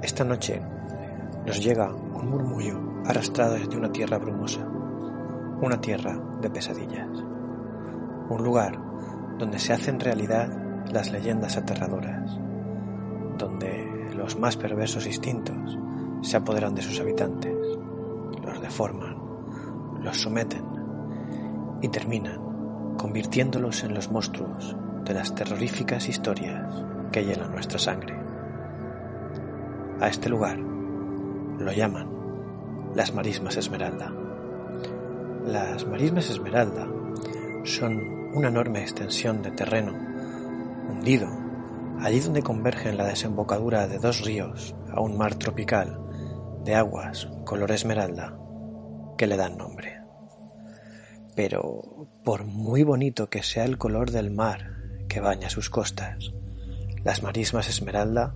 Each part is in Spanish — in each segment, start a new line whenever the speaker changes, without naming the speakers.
Esta noche nos llega un murmullo arrastrado desde una tierra brumosa, una tierra de pesadillas, un lugar donde se hacen realidad las leyendas aterradoras, donde los más perversos instintos se apoderan de sus habitantes, los deforman, los someten y terminan convirtiéndolos en los monstruos de las terroríficas historias que hielan nuestra sangre. A este lugar lo llaman las marismas esmeralda. Las marismas esmeralda son una enorme extensión de terreno hundido allí donde convergen la desembocadura de dos ríos a un mar tropical de aguas color esmeralda que le dan nombre. Pero por muy bonito que sea el color del mar que baña sus costas, las marismas esmeralda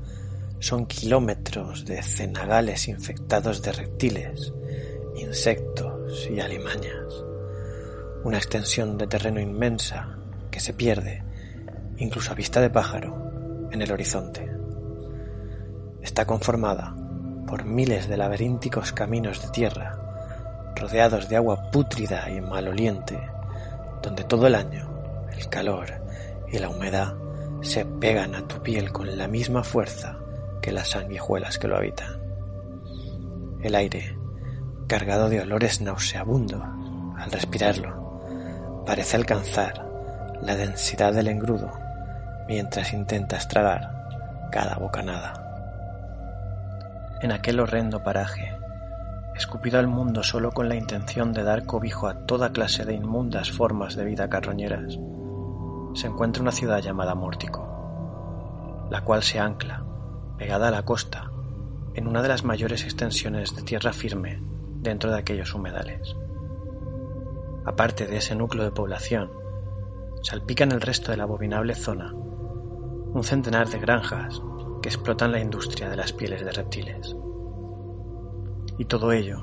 son kilómetros de cenagales infectados de reptiles, insectos y alimañas. Una extensión de terreno inmensa que se pierde, incluso a vista de pájaro, en el horizonte. Está conformada por miles de laberínticos caminos de tierra rodeados de agua pútrida y maloliente, donde todo el año el calor y la humedad se pegan a tu piel con la misma fuerza que las sanguijuelas que lo habitan. El aire, cargado de olores nauseabundos, al respirarlo, parece alcanzar la densidad del engrudo mientras intentas tragar cada bocanada. En aquel horrendo paraje escupido al mundo solo con la intención de dar cobijo a toda clase de inmundas formas de vida carroñeras, se encuentra una ciudad llamada Mórtico, la cual se ancla, pegada a la costa, en una de las mayores extensiones de tierra firme dentro de aquellos humedales. Aparte de ese núcleo de población, salpica en el resto de la abominable zona un centenar de granjas que explotan la industria de las pieles de reptiles y todo ello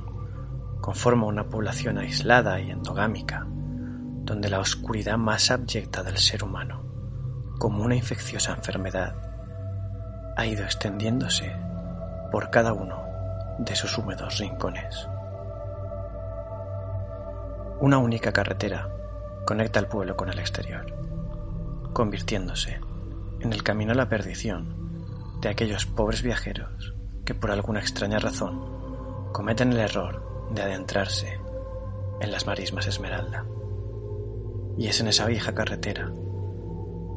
conforma una población aislada y endogámica, donde la oscuridad más abyecta del ser humano, como una infecciosa enfermedad, ha ido extendiéndose por cada uno de sus húmedos rincones. Una única carretera conecta el pueblo con el exterior, convirtiéndose en el camino a la perdición de aquellos pobres viajeros que por alguna extraña razón cometen el error de adentrarse en las marismas Esmeralda. Y es en esa vieja carretera,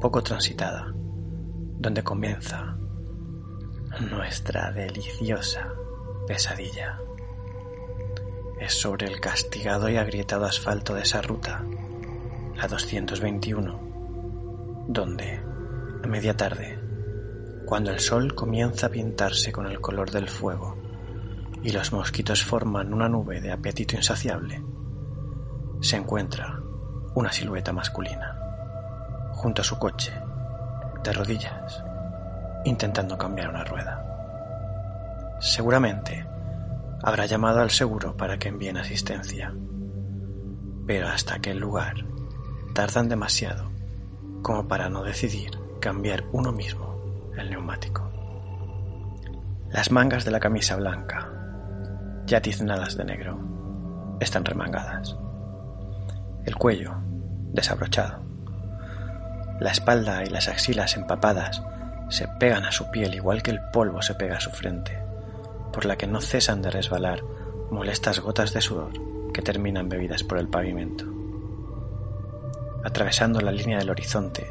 poco transitada, donde comienza nuestra deliciosa pesadilla. Es sobre el castigado y agrietado asfalto de esa ruta, la 221, donde, a media tarde, cuando el sol comienza a pintarse con el color del fuego, y los mosquitos forman una nube de apetito insaciable, se encuentra una silueta masculina, junto a su coche, de rodillas, intentando cambiar una rueda. Seguramente habrá llamado al seguro para que envíen asistencia, pero hasta aquel lugar tardan demasiado como para no decidir cambiar uno mismo el neumático. Las mangas de la camisa blanca ya tiznadas de negro, están remangadas. El cuello, desabrochado. La espalda y las axilas empapadas se pegan a su piel igual que el polvo se pega a su frente, por la que no cesan de resbalar molestas gotas de sudor que terminan bebidas por el pavimento. Atravesando la línea del horizonte,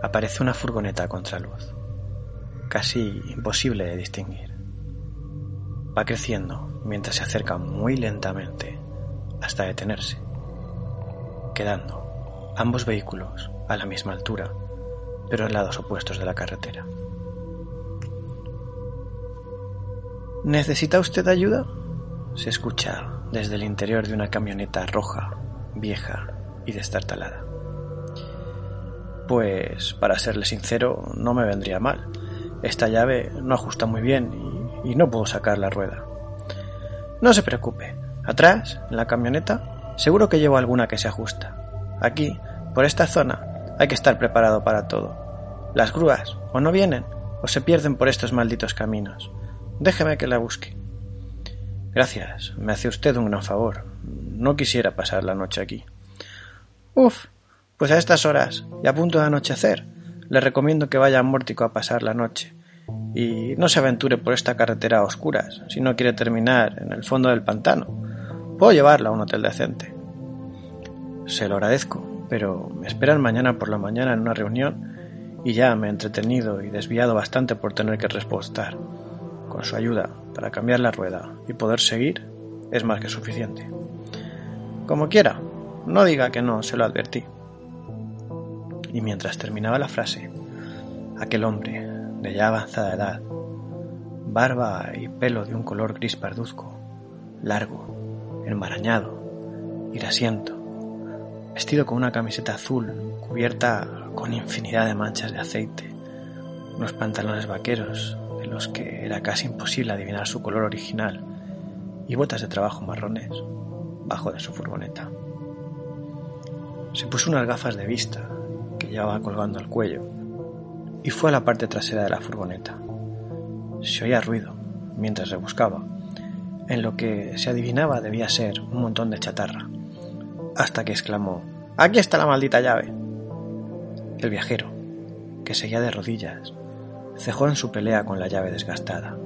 aparece una furgoneta a contraluz, casi imposible de distinguir. Va creciendo mientras se acerca muy lentamente hasta detenerse, quedando ambos vehículos a la misma altura, pero en lados opuestos de la carretera. ¿Necesita usted ayuda? Se escucha desde el interior de una camioneta roja, vieja y destartalada. Pues, para serle sincero, no me vendría mal. Esta llave no ajusta muy bien y, y no puedo sacar la rueda. No se preocupe. Atrás, en la camioneta, seguro que llevo alguna que se ajusta. Aquí, por esta zona, hay que estar preparado para todo. Las grúas o no vienen o se pierden por estos malditos caminos. Déjeme que la busque. Gracias, me hace usted un gran favor. No quisiera pasar la noche aquí. Uf, pues a estas horas y a punto de anochecer, le recomiendo que vaya a Mórtico a pasar la noche y no se aventure por esta carretera a oscuras si no quiere terminar en el fondo del pantano. Puedo llevarla a un hotel decente. Se lo agradezco, pero me esperan mañana por la mañana en una reunión y ya me he entretenido y desviado bastante por tener que respostar. Con su ayuda para cambiar la rueda y poder seguir es más que suficiente. Como quiera, no diga que no se lo advertí. Y mientras terminaba la frase, aquel hombre de ya avanzada edad, barba y pelo de un color gris parduzco, largo, enmarañado, irasiento, vestido con una camiseta azul cubierta con infinidad de manchas de aceite, unos pantalones vaqueros de los que era casi imposible adivinar su color original y botas de trabajo marrones bajo de su furgoneta. Se puso unas gafas de vista que llevaba colgando al cuello y fue a la parte trasera de la furgoneta. Se oía ruido mientras rebuscaba. En lo que se adivinaba debía ser un montón de chatarra, hasta que exclamó Aquí está la maldita llave. El viajero, que seguía de rodillas, cejó en su pelea con la llave desgastada.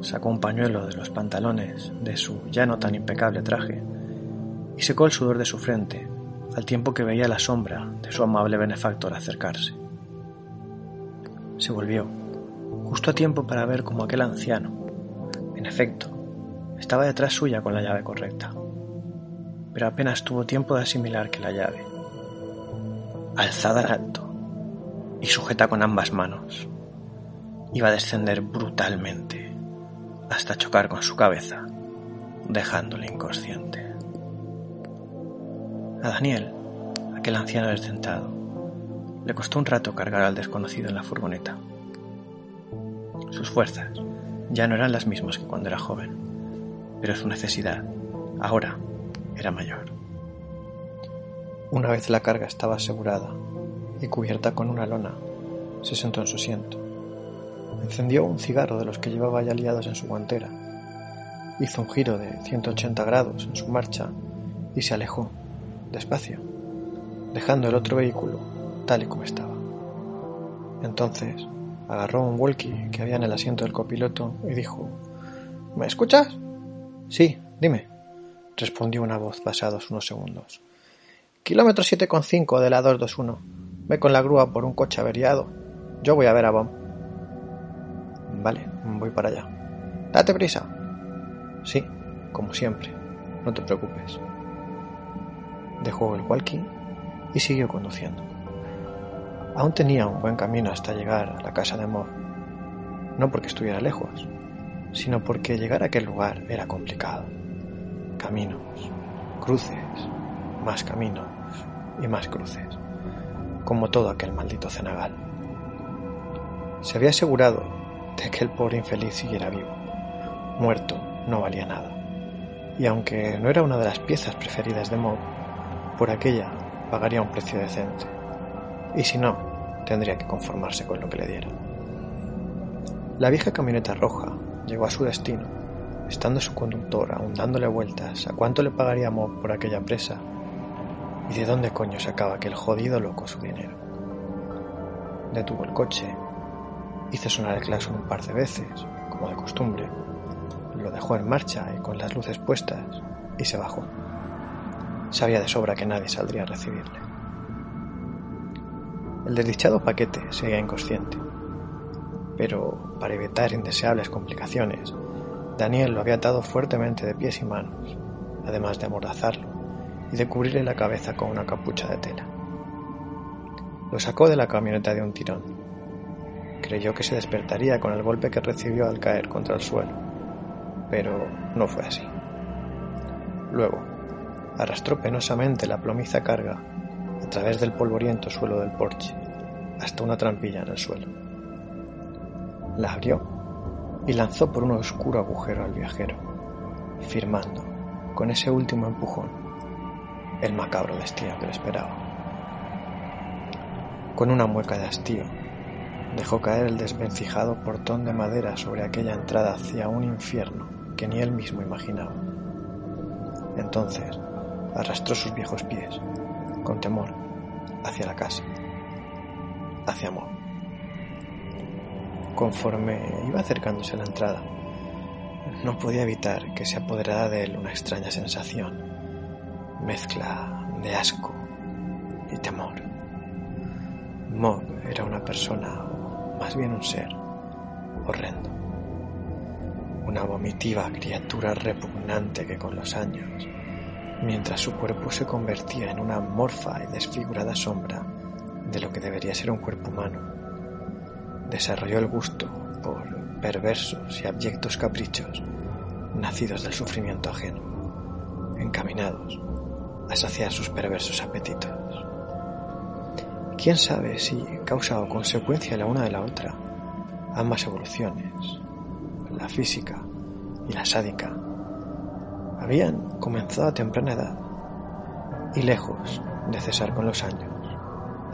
Sacó un pañuelo de los pantalones de su ya no tan impecable traje y secó el sudor de su frente al tiempo que veía la sombra de su amable benefactor acercarse. Se volvió, justo a tiempo para ver cómo aquel anciano, en efecto, estaba detrás suya con la llave correcta. Pero apenas tuvo tiempo de asimilar que la llave, alzada en alto y sujeta con ambas manos, iba a descender brutalmente hasta chocar con su cabeza, dejándole inconsciente. A Daniel, aquel anciano desdentado, le costó un rato cargar al desconocido en la furgoneta. Sus fuerzas ya no eran las mismas que cuando era joven, pero su necesidad, ahora, era mayor. Una vez la carga estaba asegurada y cubierta con una lona, se sentó en su asiento. Encendió un cigarro de los que llevaba ya liados en su guantera. Hizo un giro de 180 grados en su marcha y se alejó, despacio, dejando el otro vehículo tal y como estaba. Entonces agarró un walkie que había en el asiento del copiloto y dijo ¿Me escuchas? Sí, dime, respondió una voz pasados unos segundos. Kilómetro 7,5 de la 221. Ve con la grúa por un coche averiado. Yo voy a ver a Bob. Vale, voy para allá. Date prisa. Sí, como siempre. No te preocupes. Dejó el walkie y siguió conduciendo. Aún tenía un buen camino hasta llegar a la casa de amor, no porque estuviera lejos, sino porque llegar a aquel lugar era complicado. Caminos, cruces, más caminos y más cruces, como todo aquel maldito cenagal. Se había asegurado de que el pobre infeliz siguiera vivo. Muerto no valía nada. Y aunque no era una de las piezas preferidas de Mob, por aquella pagaría un precio decente. Y si no, tendría que conformarse con lo que le dieran. La vieja camioneta roja llegó a su destino, estando su conductor aún dándole vueltas a cuánto le pagaría por aquella presa y de dónde coño sacaba aquel jodido loco su dinero. Detuvo el coche, hizo sonar el claxon un par de veces, como de costumbre, lo dejó en marcha y con las luces puestas y se bajó. Sabía de sobra que nadie saldría a recibirle. El desdichado paquete seguía inconsciente, pero para evitar indeseables complicaciones, Daniel lo había atado fuertemente de pies y manos, además de amordazarlo, y de cubrirle la cabeza con una capucha de tela. Lo sacó de la camioneta de un tirón. Creyó que se despertaría con el golpe que recibió al caer contra el suelo, pero no fue así. Luego, arrastró penosamente la plomiza carga a través del polvoriento suelo del porche hasta una trampilla en el suelo. La abrió y lanzó por un oscuro agujero al viajero, firmando, con ese último empujón, el macabro destino que le esperaba. Con una mueca de hastío, dejó caer el desvencijado portón de madera sobre aquella entrada hacia un infierno que ni él mismo imaginaba. Entonces arrastró sus viejos pies, con temor, hacia la casa, hacia Mo. Conforme iba acercándose a la entrada, no podía evitar que se apoderara de él una extraña sensación, mezcla de asco y temor. Mob era una persona, o más bien un ser, horrendo. Una vomitiva criatura repugnante que con los años, mientras su cuerpo se convertía en una amorfa y desfigurada sombra de lo que debería ser un cuerpo humano, desarrolló el gusto por perversos y abyectos caprichos nacidos del sufrimiento ajeno, encaminados a saciar sus perversos apetitos. ¿Quién sabe si causa o consecuencia la una de la otra ambas evoluciones, la física y la sádica, habían comenzado a temprana edad y lejos de cesar con los años,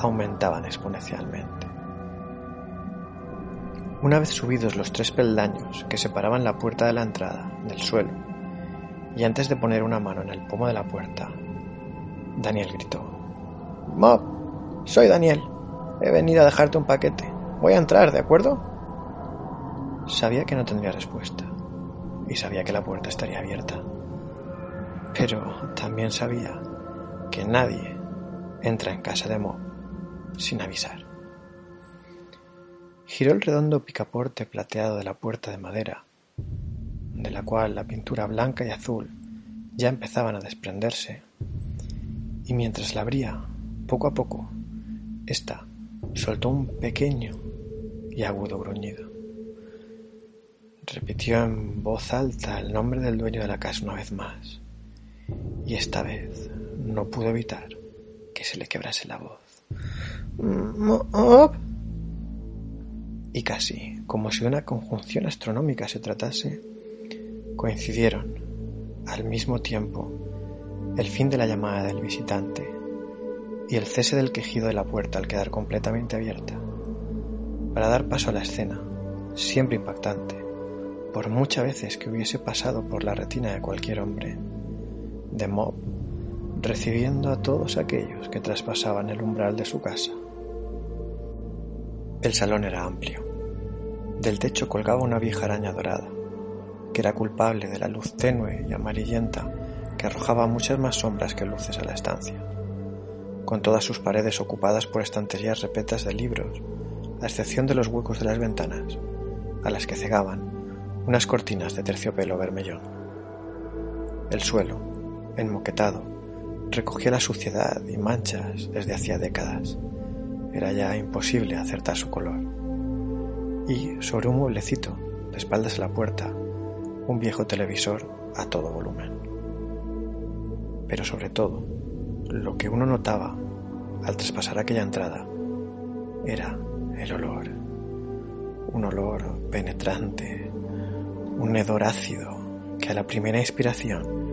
aumentaban exponencialmente. Una vez subidos los tres peldaños que separaban la puerta de la entrada del suelo, y antes de poner una mano en el pomo de la puerta, Daniel gritó, Mob, soy Daniel. He venido a dejarte un paquete. Voy a entrar, ¿de acuerdo? Sabía que no tendría respuesta, y sabía que la puerta estaría abierta. Pero también sabía que nadie entra en casa de Mob sin avisar. Giró el redondo picaporte plateado de la puerta de madera, de la cual la pintura blanca y azul ya empezaban a desprenderse, y mientras la abría, poco a poco, ésta soltó un pequeño y agudo gruñido. Repitió en voz alta el nombre del dueño de la casa una vez más, y esta vez no pudo evitar que se le quebrase la voz. Y casi, como si de una conjunción astronómica se tratase, coincidieron, al mismo tiempo, el fin de la llamada del visitante y el cese del quejido de la puerta al quedar completamente abierta, para dar paso a la escena, siempre impactante, por muchas veces que hubiese pasado por la retina de cualquier hombre, de Mob, recibiendo a todos aquellos que traspasaban el umbral de su casa. El salón era amplio. Del techo colgaba una vieja araña dorada, que era culpable de la luz tenue y amarillenta que arrojaba muchas más sombras que luces a la estancia, con todas sus paredes ocupadas por estanterías repetas de libros, a excepción de los huecos de las ventanas, a las que cegaban unas cortinas de terciopelo vermellón. El suelo, enmoquetado, recogía la suciedad y manchas desde hacía décadas era ya imposible acertar su color. Y sobre un mueblecito, de espaldas a la puerta, un viejo televisor a todo volumen. Pero sobre todo, lo que uno notaba al traspasar aquella entrada era el olor. Un olor penetrante, un hedor ácido que a la primera inspiración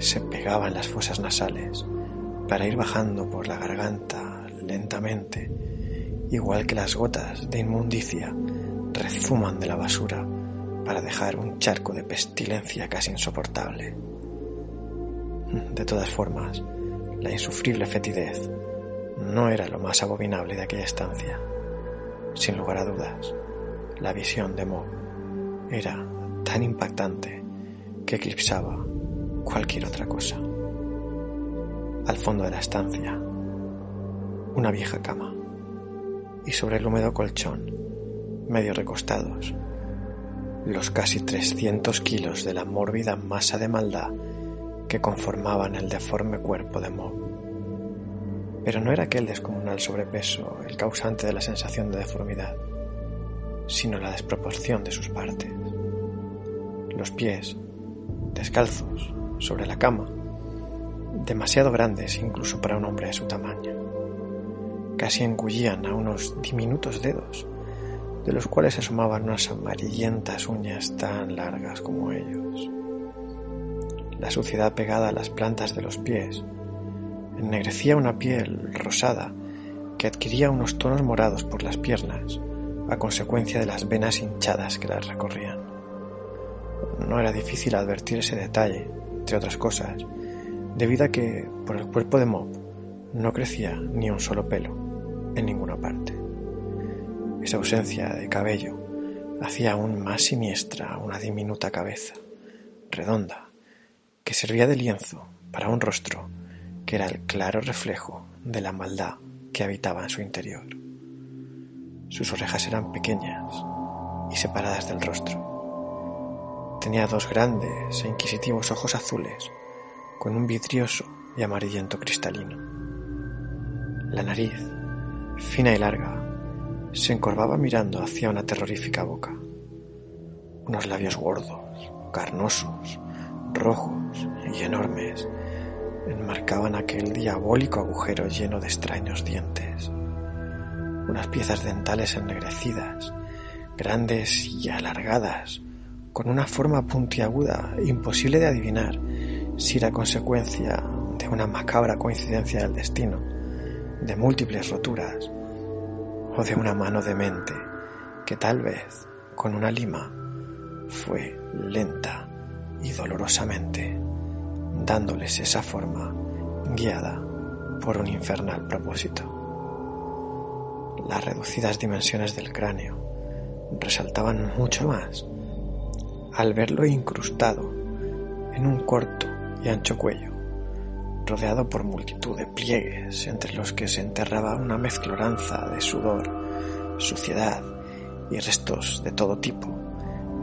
se pegaba en las fosas nasales para ir bajando por la garganta lentamente igual que las gotas de inmundicia rezuman de la basura para dejar un charco de pestilencia casi insoportable. De todas formas, la insufrible fetidez no era lo más abominable de aquella estancia. Sin lugar a dudas, la visión de Mo era tan impactante que eclipsaba cualquier otra cosa. Al fondo de la estancia, una vieja cama y sobre el húmedo colchón, medio recostados, los casi 300 kilos de la mórbida masa de maldad que conformaban el deforme cuerpo de Mob. Pero no era aquel descomunal sobrepeso el causante de la sensación de deformidad, sino la desproporción de sus partes. Los pies, descalzos, sobre la cama, demasiado grandes incluso para un hombre de su tamaño. Casi engullían a unos diminutos dedos, de los cuales asomaban unas amarillentas uñas tan largas como ellos. La suciedad pegada a las plantas de los pies ennegrecía una piel rosada que adquiría unos tonos morados por las piernas a consecuencia de las venas hinchadas que las recorrían. No era difícil advertir ese detalle, otras cosas, debido a que por el cuerpo de Mob no crecía ni un solo pelo en ninguna parte. Esa ausencia de cabello hacía aún más siniestra una diminuta cabeza, redonda, que servía de lienzo para un rostro que era el claro reflejo de la maldad que habitaba en su interior. Sus orejas eran pequeñas y separadas del rostro. Tenía dos grandes e inquisitivos ojos azules con un vidrioso y amarillento cristalino. La nariz, fina y larga, se encorvaba mirando hacia una terrorífica boca. Unos labios gordos, carnosos, rojos y enormes enmarcaban aquel diabólico agujero lleno de extraños dientes. Unas piezas dentales ennegrecidas, grandes y alargadas, con una forma puntiaguda imposible de adivinar si era consecuencia de una macabra coincidencia del destino, de múltiples roturas, o de una mano demente que tal vez, con una lima, fue lenta y dolorosamente dándoles esa forma guiada por un infernal propósito. Las reducidas dimensiones del cráneo resaltaban mucho más al verlo incrustado en un corto y ancho cuello, rodeado por multitud de pliegues entre los que se enterraba una mezcloranza de sudor, suciedad y restos de todo tipo,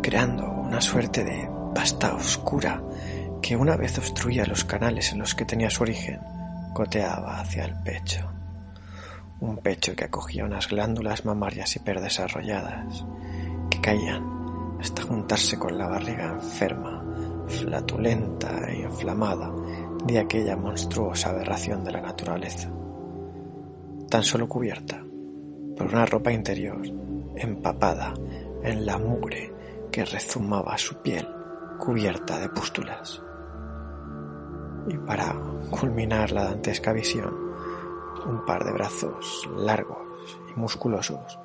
creando una suerte de pasta oscura que una vez obstruía los canales en los que tenía su origen, goteaba hacia el pecho. Un pecho que acogía unas glándulas mamarias hiperdesarrolladas, que caían hasta juntarse con la barriga enferma flatulenta e inflamada de aquella monstruosa aberración de la naturaleza, tan solo cubierta por una ropa interior empapada en la mugre que rezumaba su piel cubierta de pústulas. Y para culminar la dantesca visión, un par de brazos largos y musculosos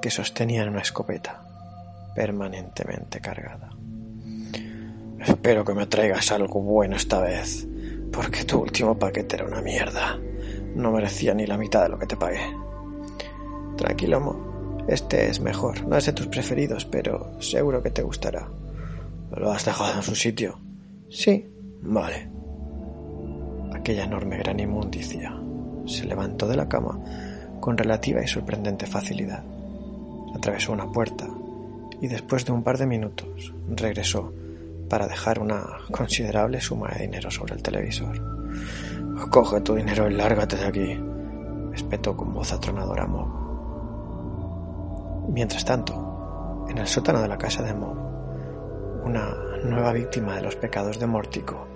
que sostenían una escopeta permanentemente cargada. Espero que me traigas algo bueno esta vez, porque tu último paquete era una mierda. No merecía ni la mitad de lo que te pagué. Tranquilo, Mo. Este es mejor. No es de tus preferidos, pero seguro que te gustará. ¿Lo has dejado en su sitio? Sí. Vale. Aquella enorme gran inmundicia se levantó de la cama con relativa y sorprendente facilidad. Atravesó una puerta y después de un par de minutos regresó para dejar una considerable suma de dinero sobre el televisor. Coge tu dinero y lárgate de aquí, espetó con voz atronadora Mob. Mientras tanto, en el sótano de la casa de Mob, una nueva víctima de los pecados de Mórtico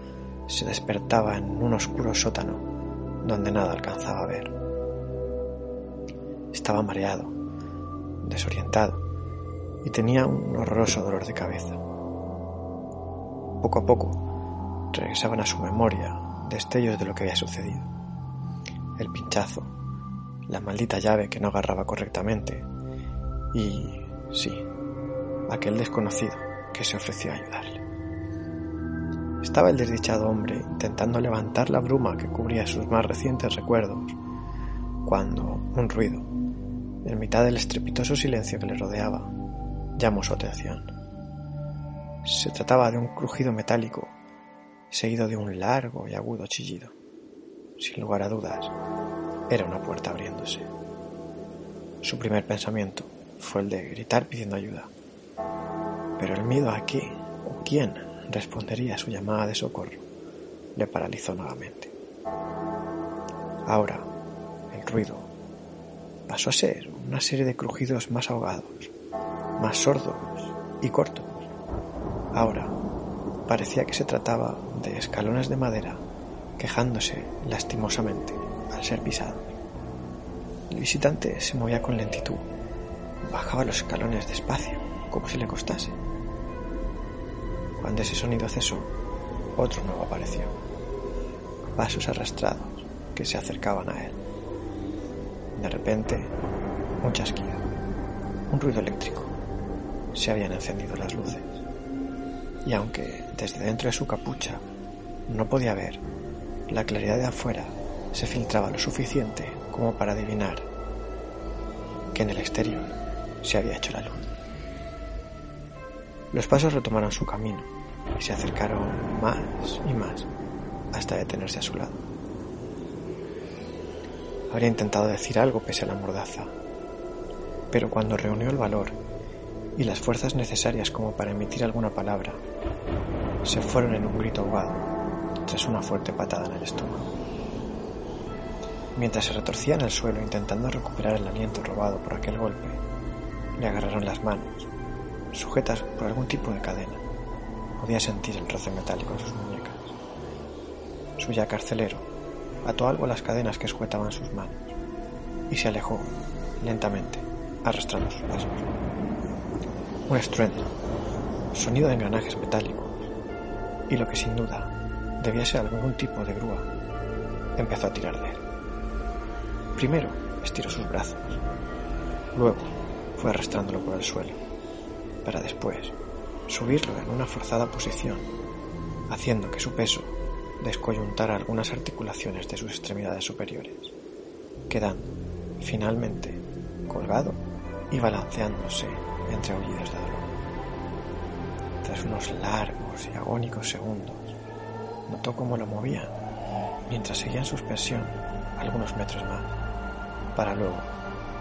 se despertaba en un oscuro sótano donde nada alcanzaba a ver. Estaba mareado, desorientado y tenía un horroroso dolor de cabeza. Poco a poco regresaban a su memoria destellos de lo que había sucedido. El pinchazo, la maldita llave que no agarraba correctamente y, sí, aquel desconocido que se ofreció a ayudarle. Estaba el desdichado hombre intentando levantar la bruma que cubría sus más recientes recuerdos, cuando un ruido, en mitad del estrepitoso silencio que le rodeaba, llamó su atención. Se trataba de un crujido metálico, seguido de un largo y agudo chillido. Sin lugar a dudas, era una puerta abriéndose. Su primer pensamiento fue el de gritar pidiendo ayuda. Pero el miedo a qué o quién respondería a su llamada de socorro le paralizó nuevamente. Ahora, el ruido pasó a ser una serie de crujidos más ahogados, más sordos y cortos. Ahora parecía que se trataba de escalones de madera quejándose lastimosamente al ser pisados. El visitante se movía con lentitud, bajaba los escalones despacio, como si le costase. Cuando ese sonido cesó, otro nuevo apareció. Pasos arrastrados que se acercaban a él. De repente, un chasquido, un ruido eléctrico. Se habían encendido las luces. Y aunque desde dentro de su capucha no podía ver, la claridad de afuera se filtraba lo suficiente como para adivinar que en el exterior se había hecho la luz. Los pasos retomaron su camino y se acercaron más y más hasta detenerse a su lado. Habría intentado decir algo pese a la mordaza, pero cuando reunió el valor y las fuerzas necesarias como para emitir alguna palabra, se fueron en un grito ahogado tras una fuerte patada en el estómago. Mientras se retorcía en el suelo intentando recuperar el aliento robado por aquel golpe, le agarraron las manos, sujetas por algún tipo de cadena. Podía sentir el roce metálico en sus muñecas. Su ya carcelero ató algo a las cadenas que sujetaban sus manos y se alejó lentamente, arrastrando sus pasos. Un estruendo, sonido de engranajes metálicos y lo que sin duda debía ser algún tipo de grúa, empezó a tirar de él. Primero estiró sus brazos, luego fue arrastrándolo por el suelo, para después subirlo en una forzada posición, haciendo que su peso descoyuntara algunas articulaciones de sus extremidades superiores, quedando, finalmente, colgado y balanceándose entre aullidos de dolor. Tras unos largos y agónicos segundos, notó cómo lo movían mientras seguía en suspensión algunos metros más, para luego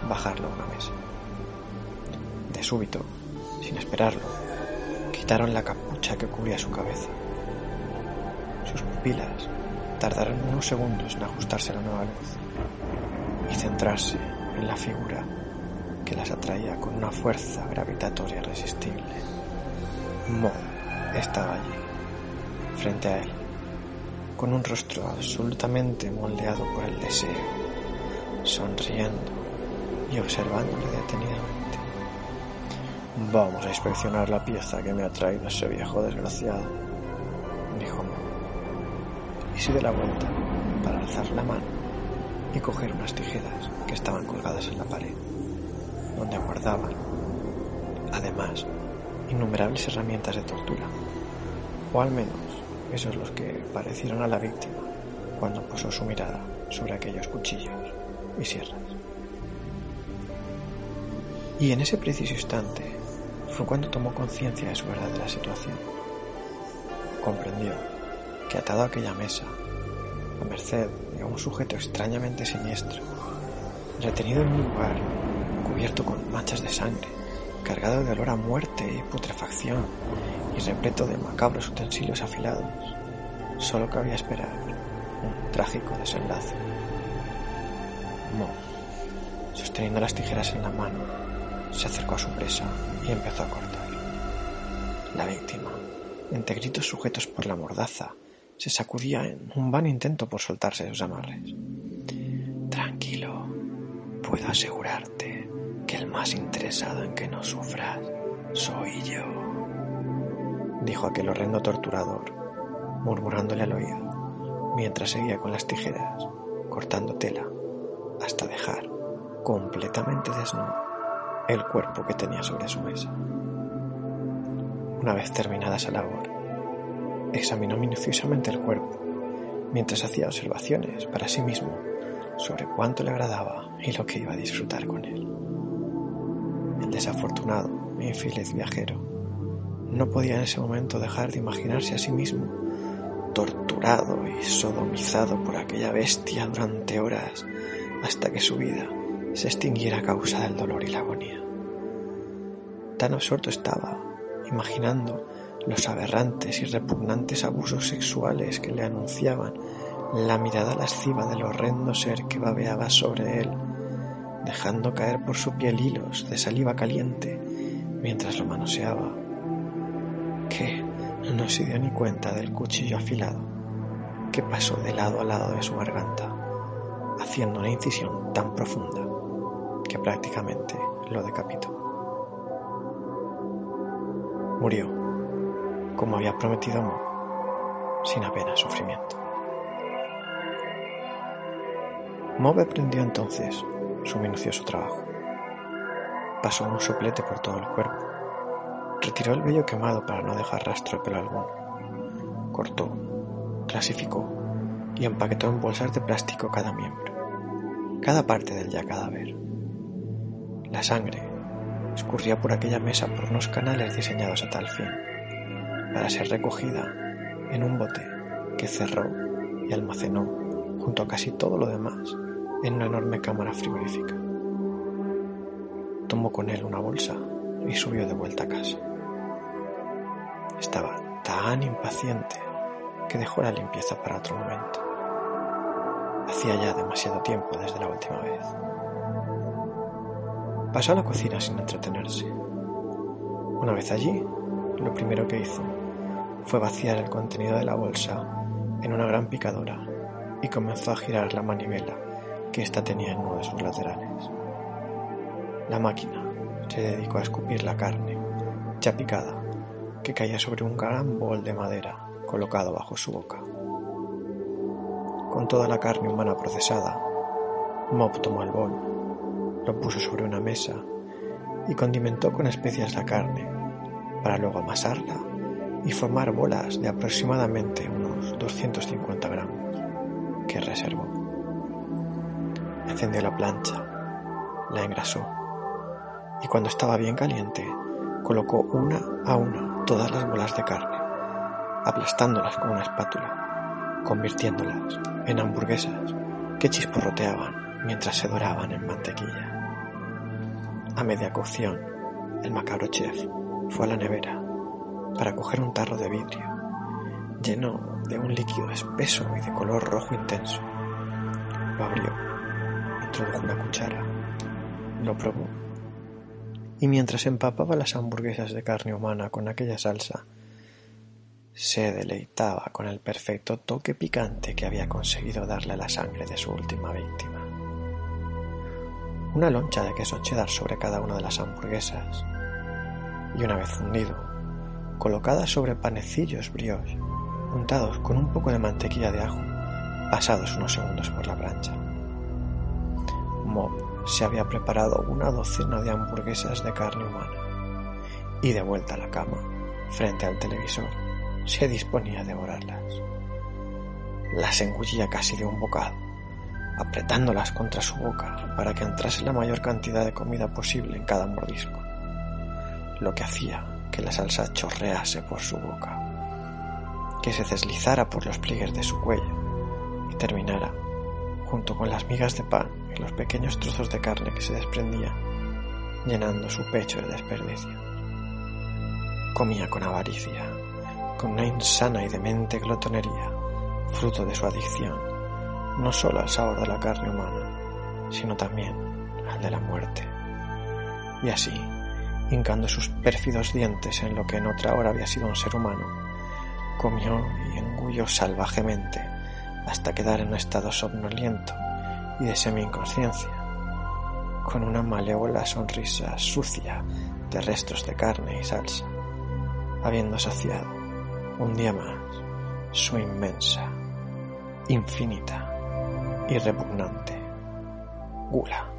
bajarlo a una mesa. De súbito, sin esperarlo, quitaron la capucha que cubría su cabeza. Sus pupilas tardaron unos segundos en ajustarse a la nueva luz y centrarse en la figura que las atraía con una fuerza gravitatoria irresistible. Mo estaba allí, frente a él, con un rostro absolutamente moldeado por el deseo, sonriendo y observándole detenidamente. Vamos a inspeccionar la pieza que me ha traído ese viejo desgraciado, dijo Mo, y se dio la vuelta para alzar la mano y coger unas tijeras que estaban colgadas en la pared, donde guardaban, además, innumerables herramientas de tortura, o al menos esos los que parecieron a la víctima cuando posó su mirada sobre aquellos cuchillos y sierras. Y en ese preciso instante fue cuando tomó conciencia de su verdadera situación. Comprendió que atado a aquella mesa, a merced de un sujeto extrañamente siniestro, retenido en un lugar cubierto con manchas de sangre, cargado de olor a muerte y putrefacción y repleto de macabros utensilios afilados, solo cabía esperar un trágico desenlace. Mo, sosteniendo las tijeras en la mano, se acercó a su presa y empezó a cortar. La víctima, entre gritos sujetos por la mordaza, se sacudía en un vano intento por soltarse de sus amarres. Tranquilo, puedo asegurarte que el más interesado en que no sufras soy yo, dijo aquel horrendo torturador, murmurándole al oído, mientras seguía con las tijeras, cortando tela, hasta dejar completamente desnudo el cuerpo que tenía sobre su mesa. Una vez terminada esa labor, examinó minuciosamente el cuerpo, mientras hacía observaciones para sí mismo sobre cuánto le agradaba y lo que iba a disfrutar con él. El desafortunado e infeliz viajero no podía en ese momento dejar de imaginarse a sí mismo torturado y sodomizado por aquella bestia durante horas hasta que su vida se extinguiera a causa del dolor y la agonía. Tan absorto estaba, imaginando los aberrantes y repugnantes abusos sexuales que le anunciaban la mirada lasciva del horrendo ser que babeaba sobre él, dejando caer por su piel hilos de saliva caliente mientras lo manoseaba, que no se dio ni cuenta del cuchillo afilado que pasó de lado a lado de su garganta, haciendo una incisión tan profunda que prácticamente lo decapitó. Murió, como había prometido Mo, sin apenas sufrimiento. Mob aprendió entonces su minucioso trabajo. Pasó un soplete por todo el cuerpo. Retiró el vello quemado para no dejar rastro de pelo alguno. Cortó, clasificó y empaquetó en bolsas de plástico cada miembro, cada parte del ya cadáver. La sangre escurría por aquella mesa por unos canales diseñados a tal fin, para ser recogida en un bote que cerró y almacenó junto a casi todo lo demás en una enorme cámara frigorífica. Tomó con él una bolsa y subió de vuelta a casa. Estaba tan impaciente que dejó la limpieza para otro momento. Hacía ya demasiado tiempo desde la última vez. Pasó a la cocina sin entretenerse. Una vez allí, lo primero que hizo fue vaciar el contenido de la bolsa en una gran picadora y comenzó a girar la manivela que ésta tenía en uno de sus laterales. La máquina se dedicó a escupir la carne, ya picada, que caía sobre un gran bol de madera colocado bajo su boca. Con toda la carne humana procesada, Mop tomó el bol lo puso sobre una mesa y condimentó con especias la carne, para luego amasarla y formar bolas de aproximadamente unos 250 gramos, que reservó. Encendió la plancha, la engrasó y cuando estaba bien caliente colocó una a una todas las bolas de carne, aplastándolas con una espátula, convirtiéndolas en hamburguesas que chisporroteaban mientras se doraban en mantequilla. A media cocción, el macabro chef fue a la nevera para coger un tarro de vidrio lleno de un líquido espeso y de color rojo intenso. Lo abrió, una cuchara, lo probó. Y mientras empapaba las hamburguesas de carne humana con aquella salsa, se deleitaba con el perfecto toque picante que había conseguido darle a la sangre de su última víctima. Una loncha de queso cheddar sobre cada una de las hamburguesas y una vez fundido, colocada sobre panecillos brioche untados con un poco de mantequilla de ajo, pasados unos segundos por la plancha. Mob se había preparado una docena de hamburguesas de carne humana y de vuelta a la cama, frente al televisor, se disponía a devorarlas. Las engullía casi de un bocado apretándolas contra su boca para que entrase la mayor cantidad de comida posible en cada mordisco, lo que hacía que la salsa chorrease por su boca, que se deslizara por los pliegues de su cuello y terminara, junto con las migas de pan y los pequeños trozos de carne que se desprendían, llenando su pecho de desperdicio. Comía con avaricia, con una insana y demente glotonería, fruto de su adicción no solo al sabor de la carne humana, sino también al de la muerte. Y así, hincando sus pérfidos dientes en lo que en otra hora había sido un ser humano, comió y engulló salvajemente hasta quedar en un estado somnoliento y de semi-inconsciencia, con una malévola sonrisa sucia de restos de carne y salsa, habiendo saciado un día más su inmensa, infinita y repugnante. Gula.